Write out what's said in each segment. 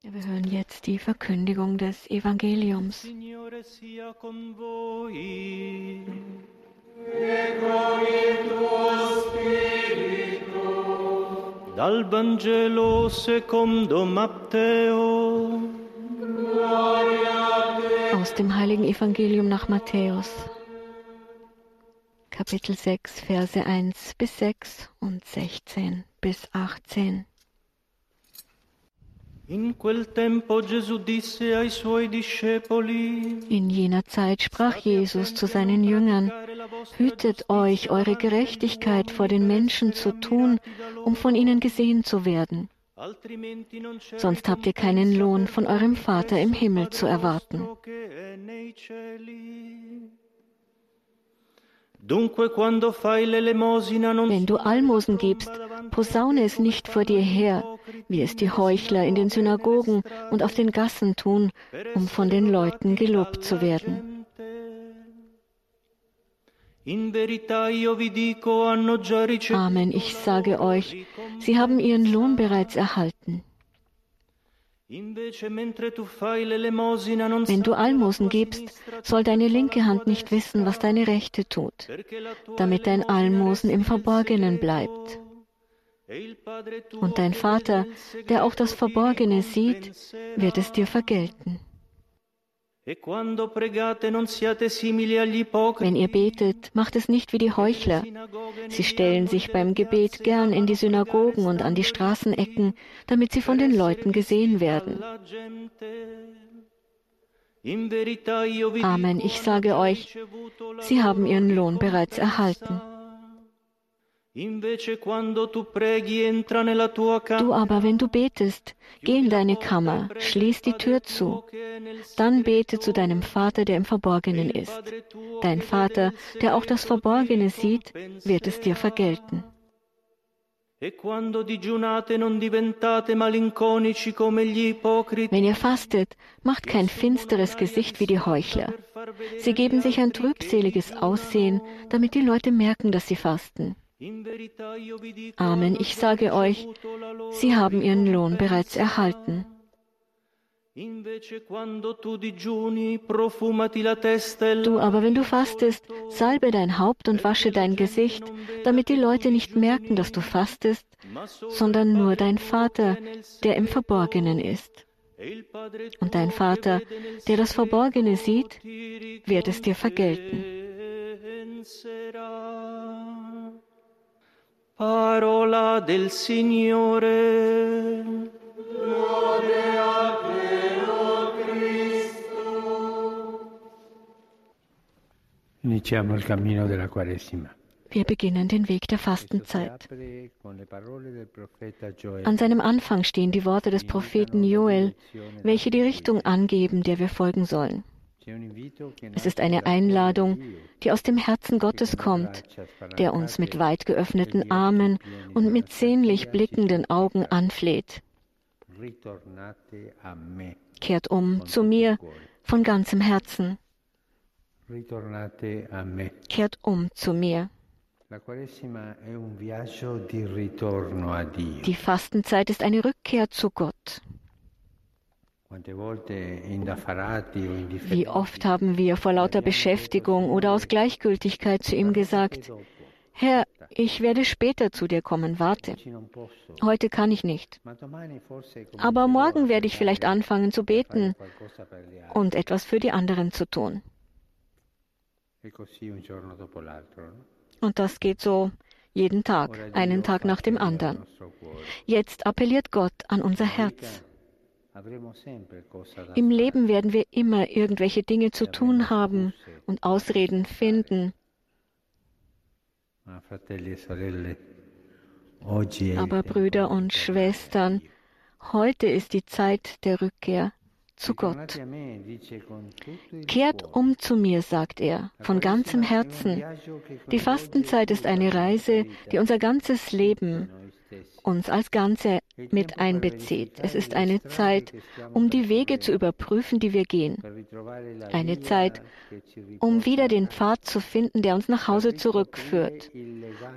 Wir hören jetzt die Verkündigung des Evangeliums. Dal Vangelo secondo Matteo. Aus dem heiligen Evangelium nach Matthäus. Kapitel 6, Verse 1 bis 6 und 16 bis 18. In jener Zeit sprach Jesus zu seinen Jüngern, Hütet euch, eure Gerechtigkeit vor den Menschen zu tun, um von ihnen gesehen zu werden. Sonst habt ihr keinen Lohn von eurem Vater im Himmel zu erwarten. Wenn du Almosen gibst, posaune es nicht vor dir her, wie es die Heuchler in den Synagogen und auf den Gassen tun, um von den Leuten gelobt zu werden. Amen, ich sage euch, sie haben ihren Lohn bereits erhalten. Wenn du Almosen gibst, soll deine linke Hand nicht wissen, was deine rechte tut, damit dein Almosen im Verborgenen bleibt. Und dein Vater, der auch das Verborgene sieht, wird es dir vergelten. Wenn ihr betet, macht es nicht wie die Heuchler. Sie stellen sich beim Gebet gern in die Synagogen und an die Straßenecken, damit sie von den Leuten gesehen werden. Amen, ich sage euch, sie haben ihren Lohn bereits erhalten. Du aber, wenn du betest, geh in deine Kammer, schließ die Tür zu, dann bete zu deinem Vater, der im Verborgenen ist. Dein Vater, der auch das Verborgene sieht, wird es dir vergelten. E Wenn ihr fastet, macht kein finsteres Gesicht wie die Heuchler. Sie geben sich ein trübseliges Aussehen, damit die Leute merken, dass sie fasten. Amen, ich sage euch, sie haben ihren Lohn bereits erhalten. E Du aber, wenn du fastest, salbe dein Haupt und wasche dein Gesicht, damit die Leute nicht merken, dass du fastest, sondern nur dein Vater, der im Verborgenen ist. e Und dein Vater, der das Verborgene sieht, wird es dir vergelten. Parola del Signore. Iniziamo il cammino della Quaresima. Wir beginnen den Weg der Fastenzeit. An seinem Anfang stehen die Worte des Propheten Joel, welche die Richtung angeben, der wir folgen sollen. Es ist eine Einladung, die aus dem Herzen Gottes kommt, der uns mit weit geöffneten Armen und mit sehnlich blickenden Augen anfleht. Kehrt um zu mir von ganzem Herzen. Kehrt um zu mir. Die Fastenzeit ist eine Rückkehr zu Gott. Wie oft haben wir vor lauter Beschäftigung oder aus Gleichgültigkeit zu ihm gesagt, Herr, ich werde später zu dir kommen, warte. Heute kann ich nicht. Aber morgen werde ich vielleicht anfangen zu beten und etwas für die anderen zu tun. E? Und das geht so jeden Tag, einen Tag nach dem anderen. Jetzt appelliert Gott an unser Herz. Im. Leben werden wir immer irgendwelche Dinge zu tun haben und Ausreden finden. E Aber Brüder und Schwestern, heute ist die Zeit der Rückkehr zu Gott. Kehrt um zu mir, sagt er, von ganzem Herzen. Die Fastenzeit ist eine Reise, die unser ganzes Leben. Uns als Ganze mit einbezieht. Es ist eine Zeit, um die Wege zu überprüfen, die wir gehen. Eine Zeit, um wieder den Pfad zu finden, der uns nach Hause zurückführt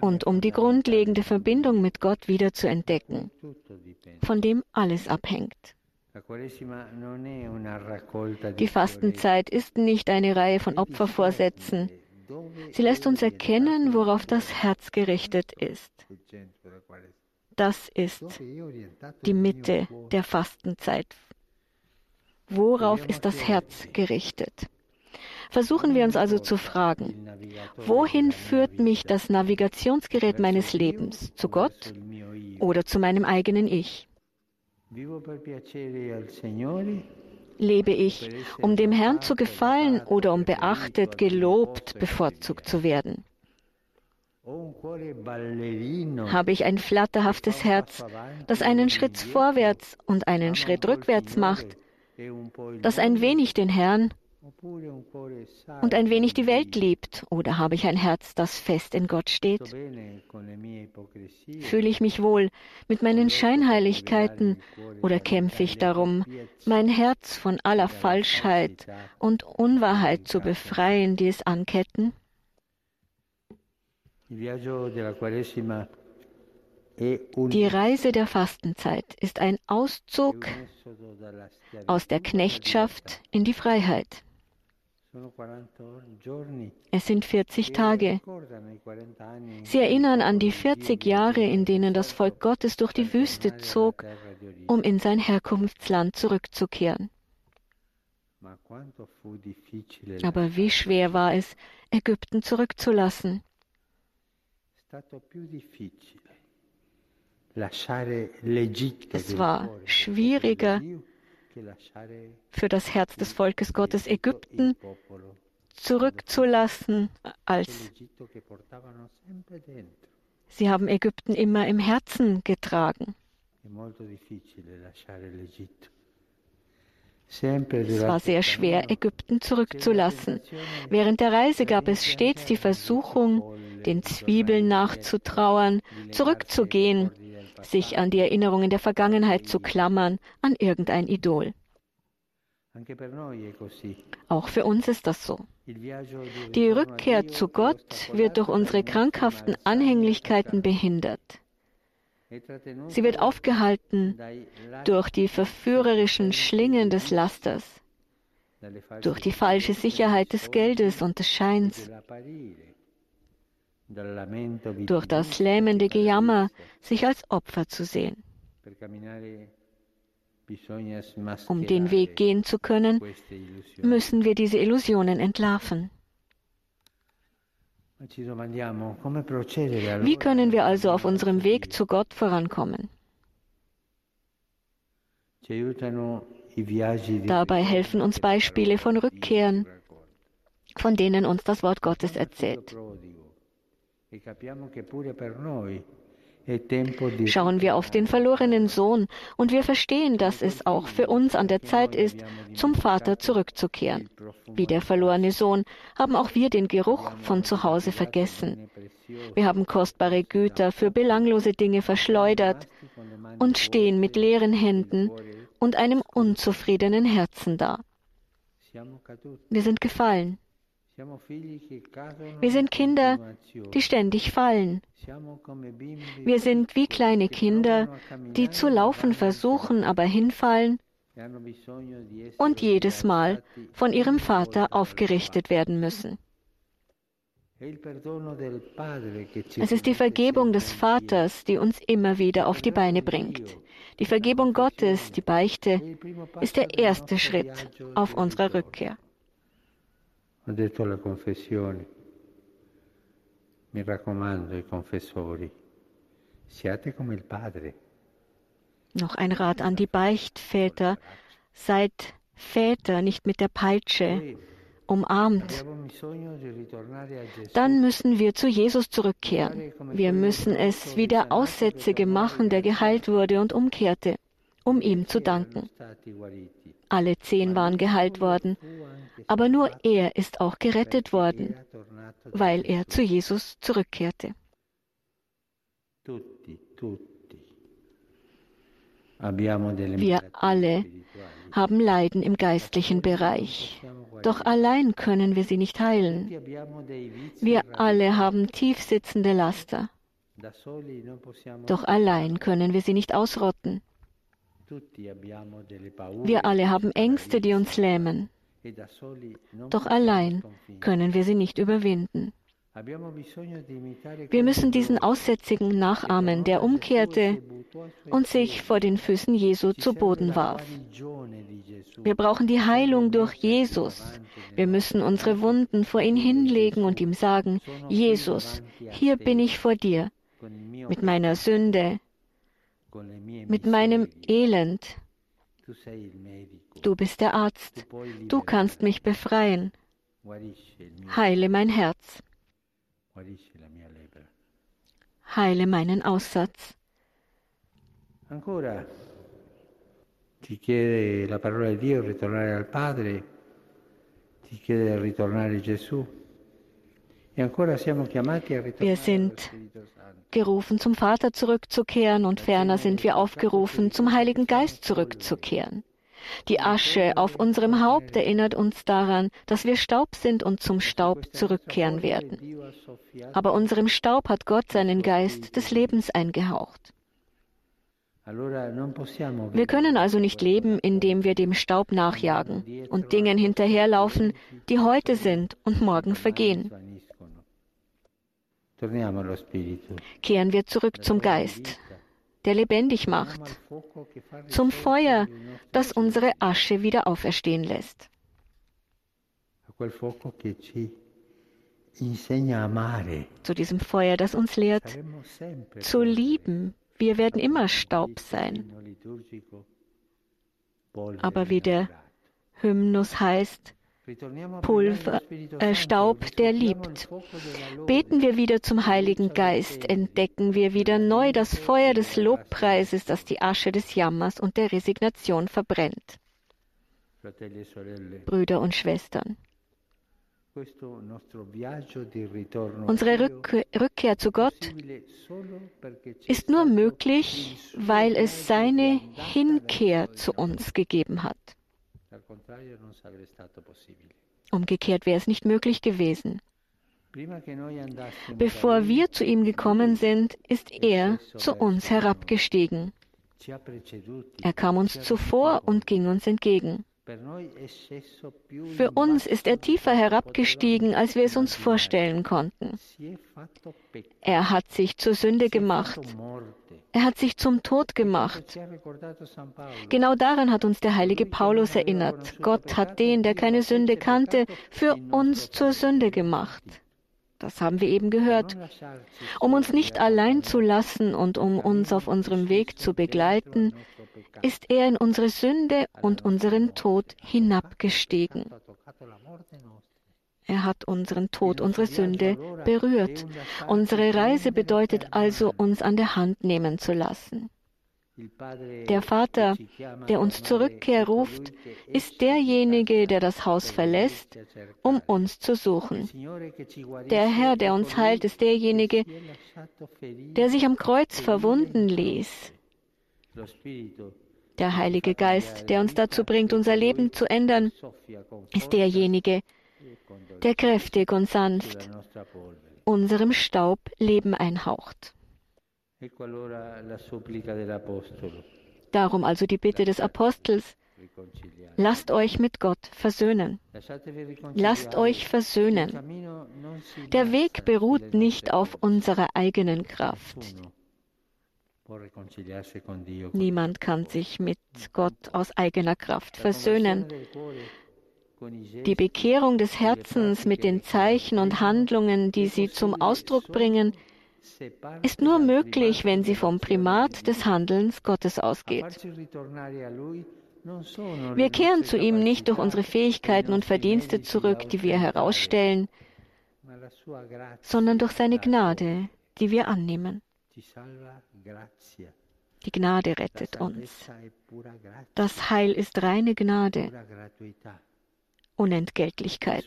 und um die grundlegende Verbindung mit Gott wieder zu entdecken, von dem alles abhängt. Die Fastenzeit ist nicht eine Reihe von Opfervorsätzen. Sie lässt uns erkennen, worauf das Herz gerichtet ist. Das ist die Mitte der Fastenzeit. Worauf ist das Herz gerichtet? Versuchen wir uns also zu fragen, wohin führt mich das Navigationsgerät meines Lebens? Zu Gott oder zu meinem eigenen Ich? Lebe ich, um dem Herrn zu gefallen oder um beachtet, gelobt, bevorzugt zu werden? Habe ich ein flatterhaftes Herz, das einen Schritt vorwärts und einen Schritt rückwärts macht, das ein wenig den Herrn und ein wenig die Welt liebt? Oder habe ich ein Herz, das fest in Gott steht? Fühle ich mich wohl mit meinen Scheinheiligkeiten oder kämpfe ich darum, mein Herz von aller Falschheit und Unwahrheit zu befreien, die es anketten? Die Reise der Fastenzeit ist ein Auszug aus der Knechtschaft in die Freiheit. Es sind 40 Tage. Sie erinnern an die 40 Jahre, in denen das Volk Gottes durch die Wüste zog, um in sein Herkunftsland zurückzukehren. Aber wie schwer war es, Ägypten zurückzulassen. Es war schwieriger, für das Herz des Volkes Gottes Ägypten zurückzulassen, als sie haben Ägypten immer im Herzen getragen. Es war sehr schwer, Ägypten zurückzulassen. Während der Reise gab es stets die Versuchung, den Zwiebeln nachzutrauern, zurückzugehen sich an die Erinnerungen der Vergangenheit zu klammern, an irgendein Idol. Auch für uns ist das so. Die Rückkehr zu Gott wird durch unsere krankhaften Anhänglichkeiten behindert. Sie wird aufgehalten durch die verführerischen Schlingen des Lasters, durch die falsche Sicherheit des Geldes und des Scheins, durch das lähmende Gejammer, sich als Opfer zu sehen. Um den Weg gehen zu können, müssen wir diese Illusionen entlarven. Wie können wir also auf unserem Weg zu Gott vorankommen? Dabei helfen uns Beispiele von Rückkehren, von denen uns das Wort Gottes erzählt. Schauen wir auf den verlorenen Sohn und wir verstehen, dass es auch für uns an der Zeit ist, zum Vater zurückzukehren. Wie der verlorene Sohn haben auch wir den Geruch von zu Hause vergessen. Wir haben kostbare Güter für belanglose Dinge verschleudert und stehen mit leeren Händen und einem unzufriedenen Herzen da. Wir sind gefallen. Wir sind Kinder, die ständig fallen. Wir sind wie kleine Kinder, die zu laufen versuchen, aber hinfallen und jedes Mal von ihrem Vater aufgerichtet werden müssen. Es ist die Vergebung des Vaters, die uns immer wieder auf die Beine bringt. Die Vergebung Gottes, die Beichte, ist der erste Schritt auf unserer Rückkehr. Ho detto alla confessione, mi raccomando ai confessori, siate come il Padre. Noch ein Rat an die Beichtväter, seid Väter, nicht mit der Peitsche, umarmt. Dann müssen wir zu Jesus zurückkehren. Wir müssen es wie der Aussätzige machen, der geheilt wurde und umkehrte, um ihm zu danken. Alle zehn waren geheilt worden, aber nur er ist auch gerettet worden, weil er zu Jesus zurückkehrte. Wir alle haben Leiden im geistlichen Bereich, doch allein können wir sie nicht heilen. Wir alle haben tiefsitzende Laster, doch allein können wir sie nicht ausrotten. Wir alle haben Ängste, die uns lähmen. Doch allein können wir sie nicht überwinden. Wir müssen diesen Aussätzigen nachahmen, der umkehrte und sich vor den Füßen Jesu zu Boden warf. Wir brauchen die Heilung durch Jesus. Wir müssen unsere Wunden vor ihn hinlegen und ihm sagen, Jesus, hier bin ich vor dir, mit meiner Sünde, mit meinem Elend. Du bist der Arzt. Du kannst mich befreien. Heile mein Herz. Heile meinen Aussatz. Ancora ti chiede la parola di Dio ritornare al Padre, ti chiede di ritornare Gesù. E ancora siamo chiamati a ritornare Wir sind gerufen, zum Vater zurückzukehren und ferner sind wir aufgerufen, zum Heiligen Geist zurückzukehren. Die Asche auf unserem Haupt erinnert uns daran, dass wir Staub sind und zum Staub zurückkehren werden. Aber unserem Staub hat Gott seinen Geist des Lebens eingehaucht. Wir können also nicht leben, indem wir dem Staub nachjagen und Dingen hinterherlaufen, die heute sind und morgen vergehen. Kehren wir zurück zum Geist, der lebendig macht, zum Feuer, das unsere Asche wieder auferstehen lässt. Zu diesem Feuer, das uns lehrt, zu lieben. Wir werden immer Staub sein. Aber wie der Hymnus heißt, Pulver, äh, Staub, der liebt. Beten wir wieder zum Heiligen Geist, entdecken wir wieder neu das Feuer des Lobpreises, das die Asche des Jammers und der Resignation verbrennt. Brüder und Schwestern. Unsere Rückkehr zu Gott ist nur möglich, weil es seine Hinkehr zu uns gegeben hat. Umgekehrt wäre es nicht möglich gewesen. Bevor wir zu ihm gekommen sind, ist er zu uns herabgestiegen. Er kam uns zuvor und ging uns entgegen. Für uns ist er tiefer herabgestiegen, als wir es uns vorstellen konnten. Er hat sich zur Sünde gemacht. Er hat sich zum Tod gemacht. Genau daran hat uns der heilige Paulus erinnert. Gott hat den, der keine Sünde kannte, für uns zur Sünde gemacht. Das haben wir eben gehört. Um uns nicht allein zu lassen und um uns auf unserem Weg zu begleiten, ist er in unsere Sünde und unseren Tod hinabgestiegen. Er hat unseren Tod, unsere Sünde berührt. Unsere Reise bedeutet also, uns an der Hand nehmen zu lassen. Der Vater, der uns zur Rückkehr ruft, ist derjenige, der das Haus verlässt, um uns zu suchen. Der Herr, der uns heilt, ist derjenige, der sich am Kreuz verwunden ließ. Der Heilige Geist, der uns dazu bringt, unser Leben zu ändern, ist derjenige, der kräftig und sanft unserem Staub Leben einhaucht. Darum also die Bitte des Apostels, lasst euch mit Gott versöhnen. Lasst euch versöhnen. Der Weg beruht nicht auf unserer eigenen Kraft. Niemand kann sich mit Gott aus eigener Kraft versöhnen. Die Bekehrung des Herzens mit den Zeichen und Handlungen, die sie zum Ausdruck bringen, ist nur möglich, wenn sie vom Primat des Handelns Gottes ausgeht. Wir kehren zu ihm nicht durch unsere Fähigkeiten und Verdienste zurück, die wir herausstellen, sondern durch seine Gnade, die wir annehmen. Die Gnade rettet uns. Das Heil ist reine Gnade, Unentgeltlichkeit.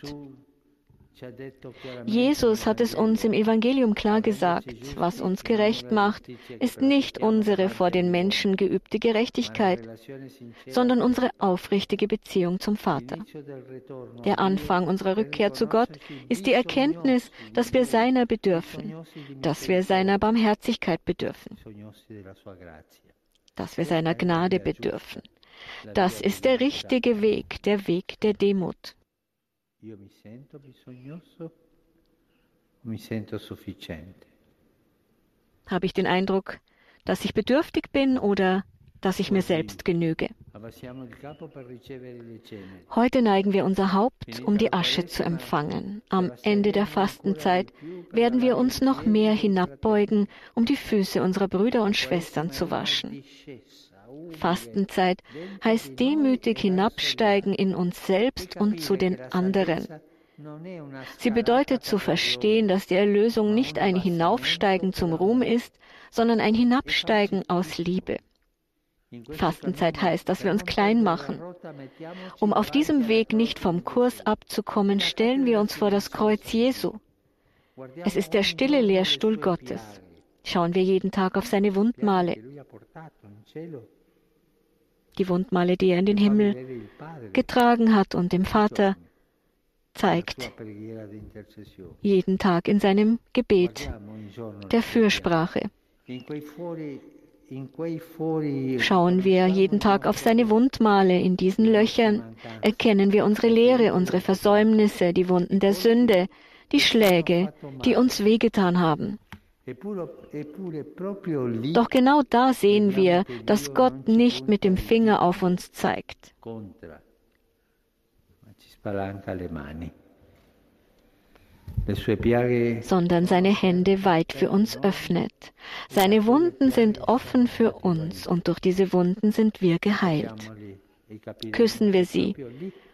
Jesus hat es uns im Evangelium klar gesagt, was uns gerecht macht, ist nicht unsere vor den Menschen geübte Gerechtigkeit, sondern unsere aufrichtige Beziehung zum Vater. Der Anfang unserer Rückkehr zu Gott ist die Erkenntnis, dass wir seiner bedürfen, dass wir seiner Barmherzigkeit bedürfen. dass wir seiner Gnade bedürfen. Das ist der richtige Weg, der Weg der Demut. Habe ich den Eindruck, dass ich bedürftig bin oder dass ich mir selbst genüge? Heute neigen wir unser Haupt, um die Asche zu empfangen. Am Ende der Fastenzeit werden wir uns noch mehr hinabbeugen, um die Füße unserer Brüder und Schwestern zu waschen. Fastenzeit heißt demütig hinabsteigen in uns selbst und zu den anderen. Sie bedeutet zu verstehen, dass die Erlösung nicht ein Hinaufsteigen zum Ruhm ist, sondern ein Hinabsteigen aus Liebe. Fastenzeit heißt, dass wir uns klein machen. Um auf diesem Weg nicht vom Kurs abzukommen, stellen wir uns vor das Kreuz Jesu. Es ist der stille Lehrstuhl Gottes. Schauen wir jeden Tag auf seine Wundmale, die Wundmale, die er in den Himmel getragen hat und dem Vater zeigt, jeden Tag in seinem Gebet der Fürsprache. Schauen wir jeden Tag auf seine Wundmale. In diesen Löchern erkennen wir unsere Lehre, unsere Versäumnisse, die Wunden der Sünde, die Schläge, die uns wehgetan haben. Doch genau da sehen wir, dass Gott nicht mit dem Finger auf uns zeigt. sondern seine Hände weit für uns öffnet. Seine Wunden sind offen für uns und durch diese Wunden sind wir geheilt. E Küssen wir sie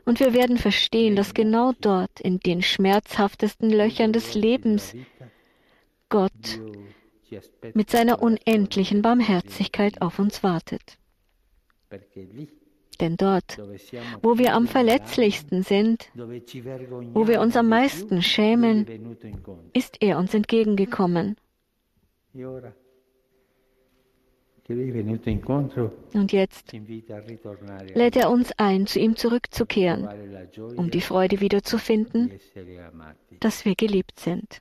und wir werden verstehen, dass genau dort, in den schmerzhaftesten Löchern des Lebens, Gott mit seiner unendlichen Barmherzigkeit auf uns wartet. Denn dort, wo wir am verletzlichsten sind, wo wir uns am meisten schämen, ist er uns entgegengekommen. Und jetzt lädt er uns ein, zu ihm zurückzukehren, um die Freude wiederzufinden, dass wir geliebt sind.